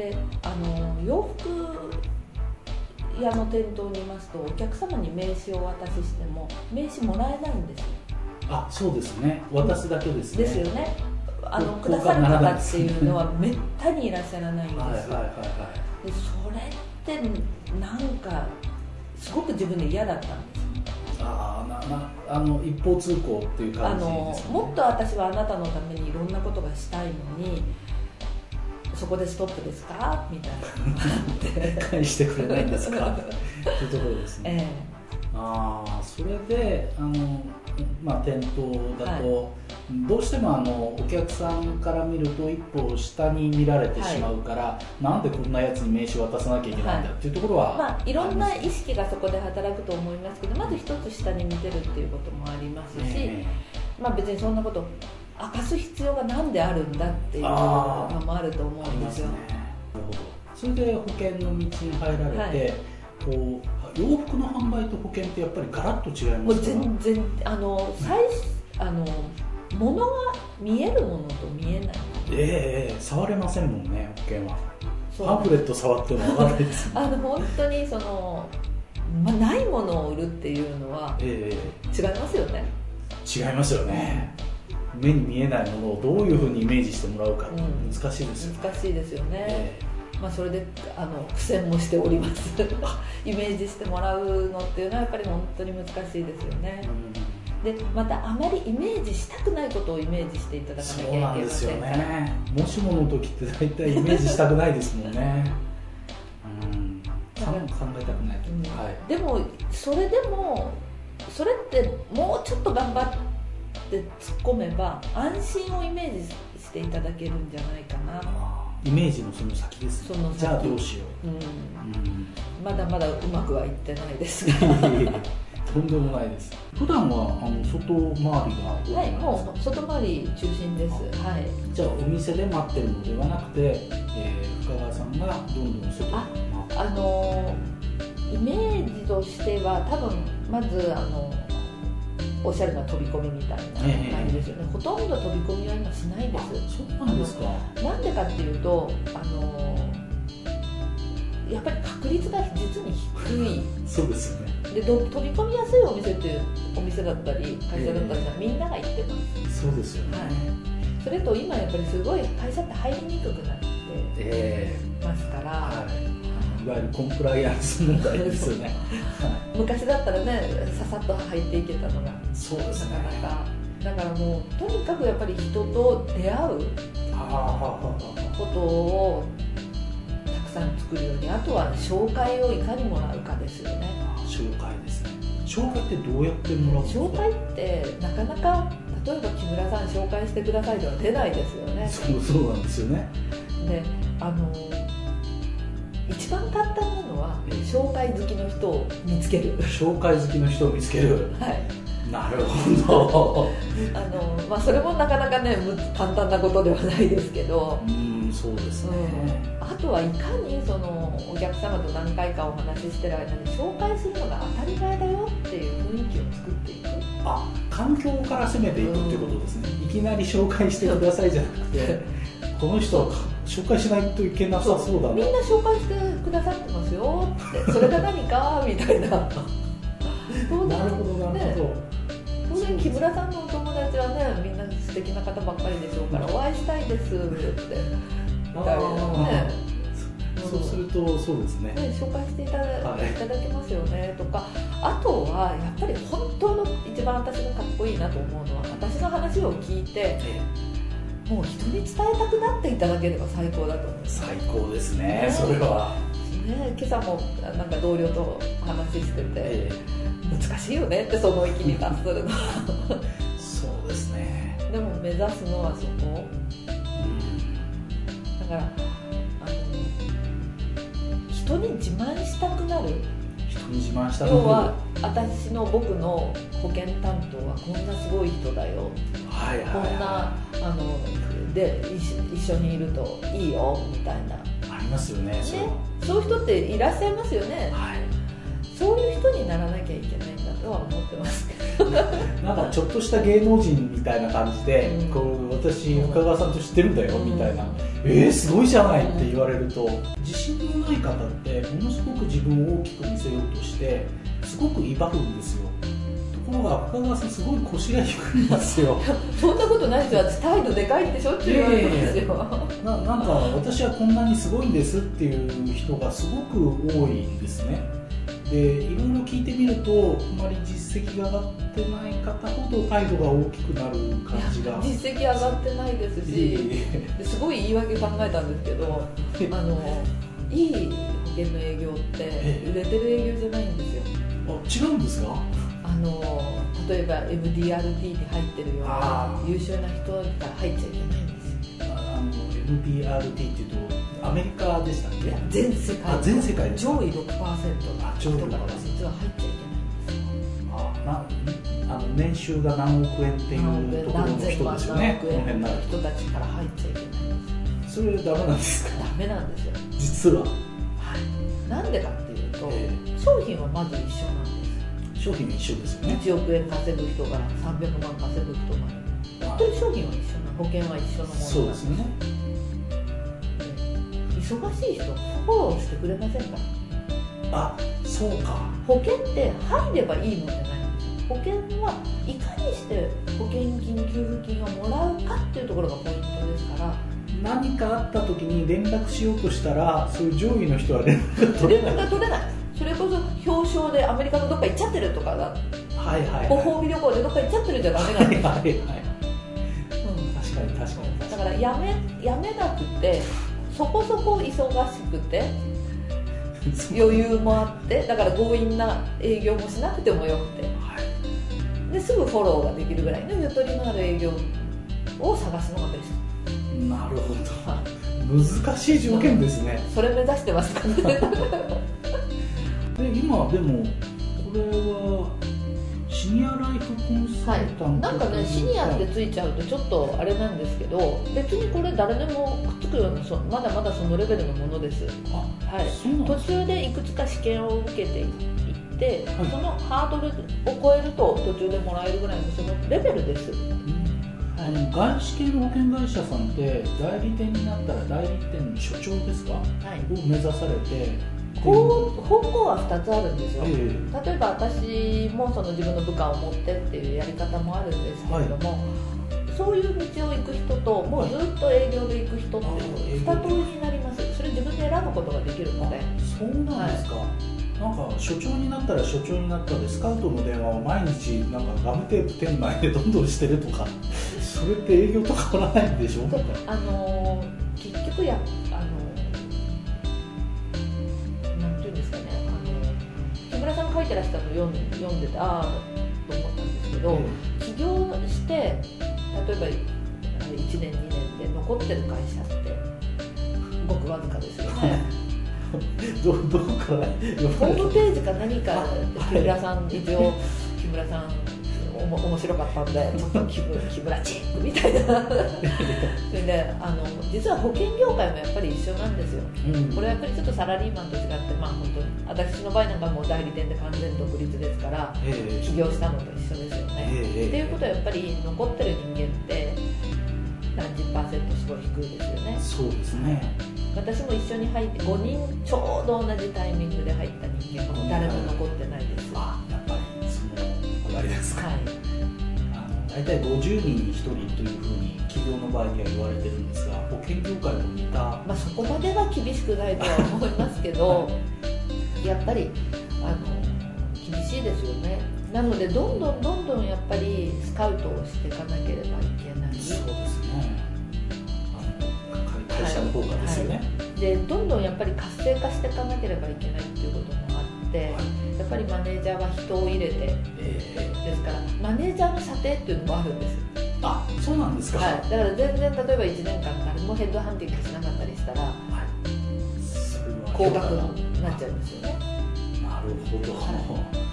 であの洋服屋の店頭にいますとお客様に名刺をお渡ししても名刺もらえないんですよ。あそうですね。渡すだけですね。ですよね。あのこくださる方っていうのはめったにいらっしゃらないんですよ、はいはいはいはでそれってなんかすごく自分で嫌だったんですいああななあの一方通行っていうあ感じです、ね、のもっと私はあなたのためにいろんなことがしたいのにそこでストップですか？みたいな。返してくれないんですか？というところですね、えああそれであの、まあ、店頭だと、どうしてもあのお客さんから見ると一歩下に見られてしまうから、なんでこんなやつに名刺渡さなきゃいけないんだっていうところは、えまあいろんな意識がそこで働くと思いますけどまず一つ下に見てるっていうこともありますし、え。まあ別にそんなこと明かす必要が何であるんだっていうのもあると思うんですよ。ますね。なるほど。それで保険の道に入られて、こう洋服の販売と保険ってやっぱりガラッと違いもうますか？全然あの最あの物が見えるものと見えない。ええ触れませんもんね保険は。パンフレット触っても分からないです。あの本当にその、まあ、ないものを売るっていうのはえ違いますよね、え違いますよね目に見えないものをどういうふうにイメージしてもらうか難しいですよね、難しいですよね、えまあ、それであの苦戦もしております。イメージしてもらうのっていうのはやっぱり本当に難しいですよね。でまたあまりイメージしたくないことをイメージしていただかなきゃいそうけまなんですよせんからね。もしもの時って大体イメージしたくないですもんね。うん。考えたくない、うん。はい。でもそれでもそれってもうちょっと頑張って突っ込めば安心をイメージしていただけるんじゃないかな、イメージのその先ですね。その先。じゃあどうしよう。ん、う、うん。まだまだうまくはいってないです。が とんでもないです。普段はあの外回りがはいもう外回り中心です。はい。じゃあお店で待ってるのではなくて、えー深川さんがどんどん外にああのイメージとしては多分まずあのおしゃれな飛び込みみたいな感じですよね、ほとんど飛び込みは今しないです。そうなんですか。なんでかっていうとあのやっぱり確率が実に低い。そうですよね。でど飛び込みやすいお店っていうお店だったり会社だったりはみんなが行ってます、そうですよね、はい。それと今やっぱりすごい会社って入りにくくなってえ。ますから、はい、いわゆるコンプライアンス問題ですよね、は昔だったらねささっと入っていけたのが。い、そうですね。なかなかだからもうとにかくやっぱり人と出会うことをたくさん作るようにあとは紹介をいかにもらうかですよね。紹介ですね。紹介ってどうやってもらうんですか？紹介ってなかなか例えば木村さん紹介してくださいでは出ないですよね。そうそうなんですよね。であの紹介好きの人を見つける。紹介好きの人を見つける。はい。なるほど。あのまあそれもなかなかねむ簡単なことではないですけど。うんそうですね、うん、あとはいかにそのお客様と何回かお話ししてる間に紹介するのが当たり前だよっていう雰囲気を作っていく。あ環境から攻めていくっていうことですね、いきなり紹介してくださいじゃなくて この人は紹介しないといけなさそうだな。みんな紹介してくださってますよってそれが何かみたいな。当なるほどなるほど、ね。当然木村さんのお友達はねみんな素敵な方ばっかりでしょうからお会いしたいですってみたいなね。そうするとそうですね、ね、紹介していただ,、はい。い、ただけますよねとか。あとはやっぱり本当の一番私がかっこいいなと思うのは私の話を聞いてえ。もう人に伝えたくなっていただければ最高だと思う。最高ですねね。それは、ね今朝もなんか同僚と話しててえ難しいよねってその域に達するの。えそうですね、でも目指すのはそこ。うん。だからあの人に自慢したくなる。人に自慢した要は私の僕の保険担当はこんなすごい人だよ。はいはい、こんなあので一一緒にいるといいよみたいな、りますよねそれはそういう人っていらっしゃいますよね。はい。そういう人にならなきゃいけないんだとは思ってますけど。なんかちょっとした芸能人みたいな感じで、うん。こう私深川さんと知ってるんだよ、うん。みたいな。えー、すごいじゃないって言われると自信のない方ってものすごく自分を大きく見せようとしてすごく威張るんですよ。ところが深川さんすごい腰が低いんですよ。そんなことないですよ。私態度でかいってしょっちゅう言われるんですよななんか私はこんなにすごいんですっていう人がすごく多いんですね。でいろいろ聞いてみるとあまり実績が上がってない方ほど態度が大きくなる感じが。実績上がってないですし、すごい言い訳考えたんですけどあのいい保険の営業って売れてる営業じゃないんですよ。あ違うんですか？あの例えば MDRT に入ってるような優秀な人が入っちゃいけないあの MDRT っていうとアメリカでしたっけ？全世界。全世界上位6%の人が実は入っちゃいけないんですよ。あなあの年収が何億円っていうところの人ですよね。この辺の人たちから入っちゃいけないんですそれダメなんですか？ダメなんですよ。実は？はい。なんでかっていうと、えー、商品はまず一緒なんです商品は一緒ですよね。1億円稼ぐ人が300万稼ぐ人が本当に商品は一緒な保険は一緒のものそうですよね忙しい人フォローしてくれませんか？あそうか。保険って入ればいいもんじゃない保険はいかにして保険金給付金をもらうかっていうところがポイントですから。何かあった時に連絡しようとしたらそういう上位の人は連絡が取れない。連絡が取れない。それこそ表彰でアメリカのどっか行っちゃってるとかだ。はいはい、はい、ご褒美旅行でどっか行っちゃってるじゃダメなんです。はいはい、はい、うん、確かに確かに。だからやめやめなくてそこそこ忙しくて余裕もあってだから強引な営業もしなくてもよくて、はい、ですぐフォローができるぐらいのゆとりのある営業を探すのがベスト。なるほど、難しい条件ですね、それ目指してます。か ねで今でもこれはシニアライフコンサルタント、はい、なんかねシニアってついちゃうとちょっとあれなんですけど別にこれ誰でもくっつくようなそまだまだそのレベルのものです。はい、途中でいくつか試験を受けていって、はい、そのハードルを超えると途中でもらえるぐらいのそのレベルです、あの外資系の保険会社さんって代理店になったら代理店の所長ですか、はい、を目指されて方方向は2つあるんですよ、例えば私もその自分の部下を持ってっていうやり方もあるんですけれども、はい、そういう道を行く人ともうずっと営業で行く人っていう2通りになります。それ自分で選ぶことができるので。そうなんですか、はい。なんか所長になったら所長になったでスカウトの電話を毎日なんかガムテープ店内でどんどんしてるとかそれって営業と変わらないんでしょ？あのー、結局や書いてらしたの読んで読んでてああと思ったんですけど、うん、起業して例えば1年2年で残ってる会社ってごくわずかですよね。どどこからホームページか何か木村さん一応木村さんおも面白かったんで ちょっと木木村チックみたいな。そ れであの実は保険業界もやっぱり一緒なんですよ、うん、これはやっぱりちょっとサラリーマンと違ってまあ私の場合なんかもう代理店で完全独立ですから、え。ー、起業したのと一緒ですよね、え。ー、っていうことはやっぱり残ってる人間って何十パーセントすごい低いですよね。そうですね。私も一緒に入って5人ちょうど同じタイミングで入った人間は誰も残ってないです。あやっぱりその上がりですか、はい。大体50人に1人というふうに企業の場合には言われてるんですが保険業界も似た、まあ、そこまでは厳しくないとは思いますけど、はい、やっぱりあの厳しいですよね。なのでどんどんどんどんやっぱりスカウトをしていかなければいけない。そうですね。会社の方がですよね、はい。はい、でどんどんやっぱり活性化していかなければいけないっていうこともあって、やっぱりマネージャーは人を入れて、えー、ですからマネージャーの査定っていうのもあるんですあそうなんですか、はい、だから全然例えば1年間誰もヘッドハンティングしなかったりしたら、はい、高額になっちゃうんですよね。なるほど、はい。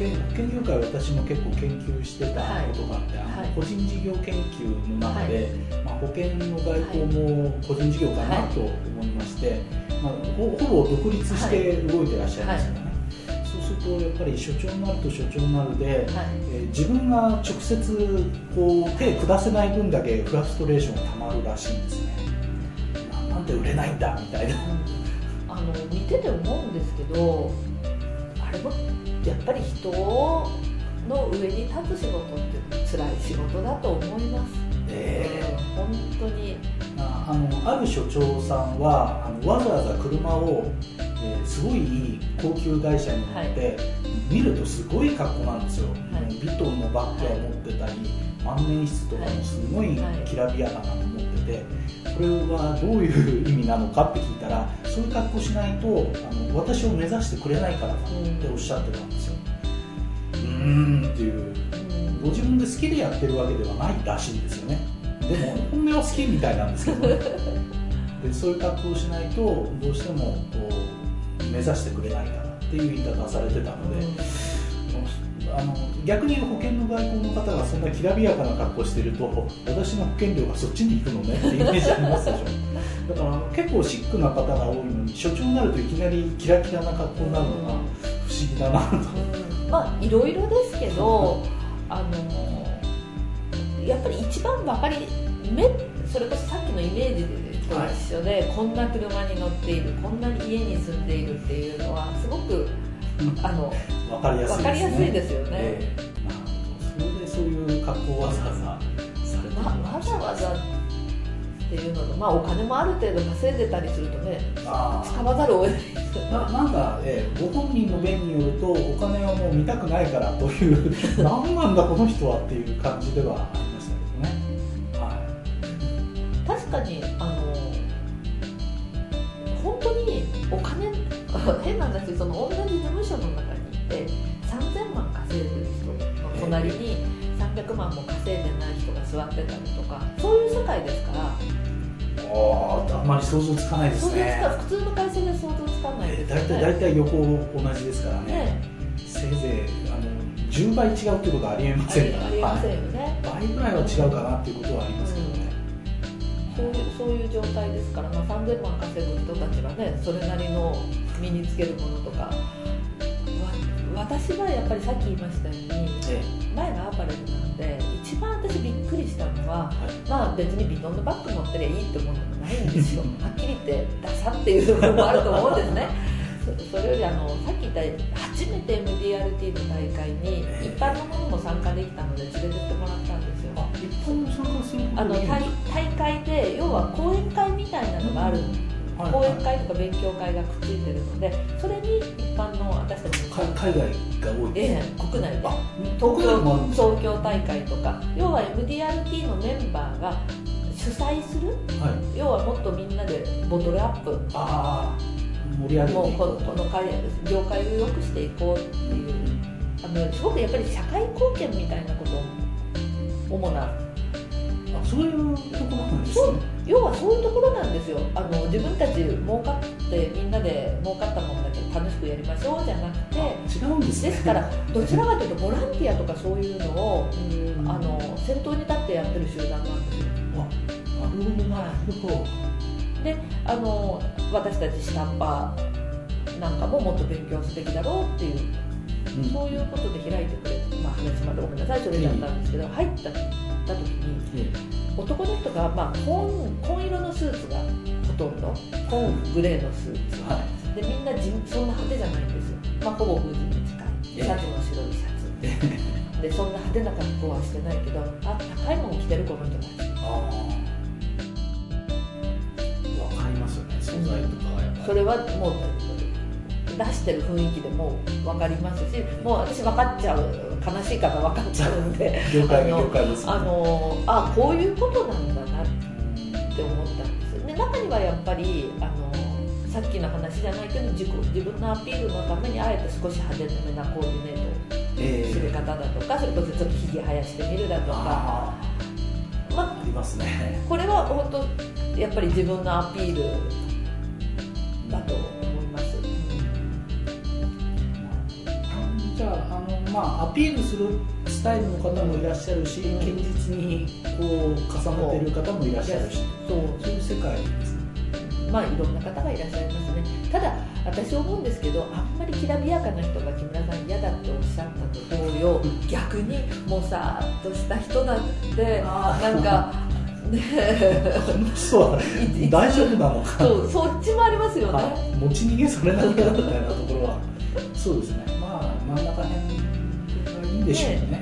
保険業界私も結構研究してたことがあって、はい、個人事業研究の中で、はい、まあ、保険の外交も個人事業かなと思いまして、まあ、ほほぼ独立して動いてらっしゃいますよね、そうするとやっぱり所長になると所長になるで、はい、えー、自分が直接こう手下せない分だけフラストレーションがたまるらしいんですね。で売れないんだみたいなあの見てて思うんですけどあれもやっぱり人の上に立つ仕事って辛い仕事だと思います、えー、本当に。ああのある所長さんはあのわざわざ車を、えー、すごいいい高級会社に乗って、はい、見るとすごい格好なんですよ、はい、ビトンのバッグを持ってたり、万年筆とかもすごい。きらびやかなの持ってて、これはどういう意味なのかって聞いたらそういう格好しないとあの私を目指してくれないからだっておっしゃってたんですよ。うーんっていう。ご自分で好きでやってるわけではないらしいんですよね。でも本音は好きみたいなんですけど でそういう格好をしないとどうしてもこう目指してくれないからっていう言い方をされてたので、あの逆に保険の外交の方がそんなきらびやかな格好してると私の保険料がそっちに行くのねってイメージありますでしょだから結構シックな方が多いのに所長になるといきなりキラキラな格好になるのが不思議だなと、うん、まあいろいろですけどあのやっぱり一番分かり目それこそさっきのイメージと一緒で、はい、こんな車に乗っているこんなに家に住んでいるっていうのはすごくあの分かりやすいです、ね、かりやすいですよね、えー、それでそういう格好をわざわざされてわざわざっていうのと、まあ、お金もある程度稼いでたりするとね使わざるを得ないななんか、えー、ご本人の弁によるとお金はもう見たくないからという 何なんだこの人はっていう感じではあり隣に300万も稼いでない人が座ってたりとかそういう世界ですから。ああんまり想像つかないですね。普通の会社で想像つかないです大体大体横同じですからね、ね、せいぜいあの10倍違うってことはありえませんから。ありませんよね、倍ぐらいは違うかなっていうことはありますけどね、そういうそういう状態ですから、まあ、3000万稼ぐ人たちはねそれなりの身につけるものとか私はやっぱりさっき言いましたように、ええ、前がアパレルなので一番私びっくりしたのは、はい、まあ別にビトンのバッグ持ってりゃいいって思うのもないんですよ。はっきり言ってダサっていう部分もあると思うんですね。それよりあのさっき言った初めて MDRT の大会に一般のものも参加できたので連れてってもらったんですよ。一般の参加するあの大大会で要は講演会みたいなのがあるんです講演会とか勉強会がくっついてるのでそれに一般の私たちの海外が多い。です、え国内で。東京東京大会とか要は MDRT のメンバーが主催する、はい、要はもっとみんなでボトルアップ。あ盛り上げもうここの会業界を良くしていこうっていうあのすごくやっぱり社会貢献みたいなことを主な。そういうところなんですね要はそういうところなんですよ。あの自分たち儲かってみんなで儲かったものだけ楽しくやりましょうじゃなくて違うんです、ね、ですからどちらかというとボランティアとかそういうのをあの先頭に立ってやってる集団なんですよ。あなるほどなるほど。であの私たち下っ端なんかももっと勉強すべきだろうっていう、うん、そういうことで開いてくれまあ話までごめんなさいそれちゃったんですけど、入ったった時に、男の人が、まあ、紺紺色のスーツがほとんど。紺。グレーのスーツ、はい、でみんなじそんな派手じゃないんですよ、まあ、ほぼ風神に近い。シャツの白いシャツ。でそんな派手な格好はしてないけどあ高いもの着てるこの人たち。わかりますよね。素材とかはやっぱり。それはもう出してる雰囲気でも分かりますしもう私分かっちゃう悲しい方分かっちゃうんで業界業界です、ね、あのあこういうことなんだなって思ったんですで中にはやっぱりあのさっきの話じゃないけど自自分のアピールのためにあえて少し派手めなコーディネートをする方だとか、えー、それこそちょっとひげ生やしてみるだとか。まありますね。これは本当やっぱり自分のアピールだとまあ、アピールするスタイルの方もいらっしゃるし、うん、現実にこう重ねてる方もいらっしゃるし。そう。そういう世界ですね。まあいろんな方がいらっしゃいますね。ただ私思うんですけどあんまりきらびやかな人が木村さん嫌だっておっしゃったと同様逆にもさっとした人だってなんかこの人は大丈夫なのかそうそっちもありますよね、はい、持ち逃げされないかみたいなところは。そうですね。まあ真ん中辺でしょうね。